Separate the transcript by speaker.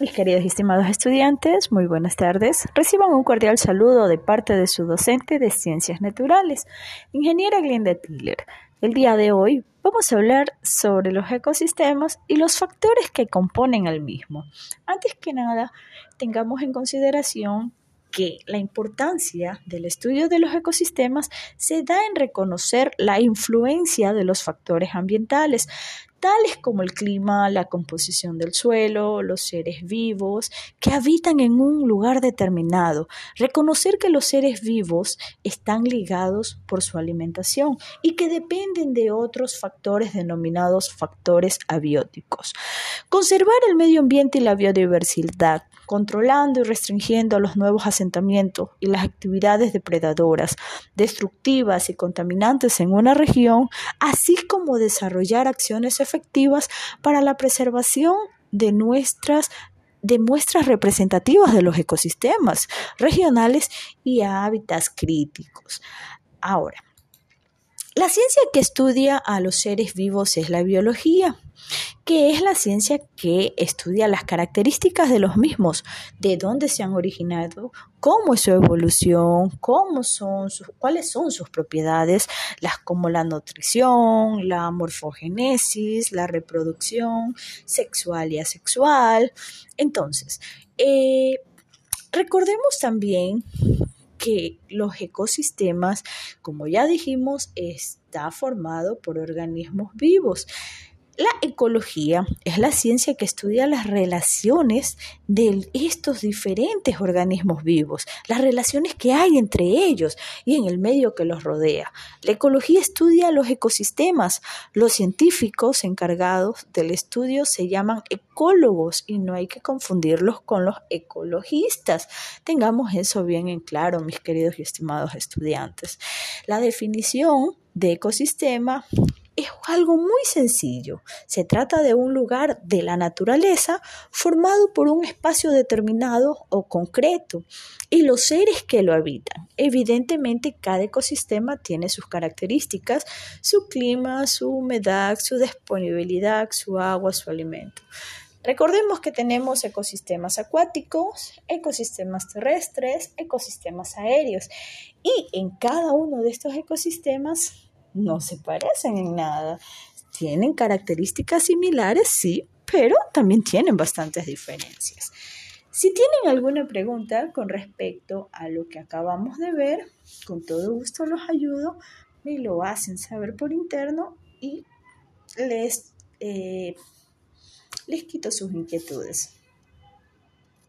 Speaker 1: Mis queridos y estimados estudiantes, muy buenas tardes. Reciban un cordial saludo de parte de su docente de Ciencias Naturales, ingeniera Glenda Tiller. El día de hoy vamos a hablar sobre los ecosistemas y los factores que componen al mismo. Antes que nada, tengamos en consideración que la importancia del estudio de los ecosistemas se da en reconocer la influencia de los factores ambientales, tales como el clima, la composición del suelo, los seres vivos que habitan en un lugar determinado. Reconocer que los seres vivos están ligados por su alimentación y que dependen de otros factores denominados factores abióticos. Conservar el medio ambiente y la biodiversidad controlando y restringiendo los nuevos asentamientos y las actividades depredadoras, destructivas y contaminantes en una región, así como desarrollar acciones efectivas para la preservación de nuestras de representativas de los ecosistemas regionales y hábitats críticos. Ahora, la ciencia que estudia a los seres vivos es la biología que es la ciencia que estudia las características de los mismos, de dónde se han originado, cómo es su evolución, cómo son sus, cuáles son sus propiedades, las como la nutrición, la morfogenesis, la reproducción sexual y asexual. Entonces, eh, recordemos también que los ecosistemas, como ya dijimos, está formado por organismos vivos. La ecología es la ciencia que estudia las relaciones de estos diferentes organismos vivos, las relaciones que hay entre ellos y en el medio que los rodea. La ecología estudia los ecosistemas. Los científicos encargados del estudio se llaman ecólogos y no hay que confundirlos con los ecologistas. Tengamos eso bien en claro, mis queridos y estimados estudiantes. La definición de ecosistema es algo muy sencillo. Se trata de un lugar de la naturaleza formado por un espacio determinado o concreto y los seres que lo habitan. Evidentemente, cada ecosistema tiene sus características, su clima, su humedad, su disponibilidad, su agua, su alimento. Recordemos que tenemos ecosistemas acuáticos, ecosistemas terrestres, ecosistemas aéreos y en cada uno de estos ecosistemas no se parecen en nada. Tienen características similares, sí, pero también tienen bastantes diferencias. Si tienen alguna pregunta con respecto a lo que acabamos de ver, con todo gusto los ayudo, me lo hacen saber por interno y les, eh, les quito sus inquietudes.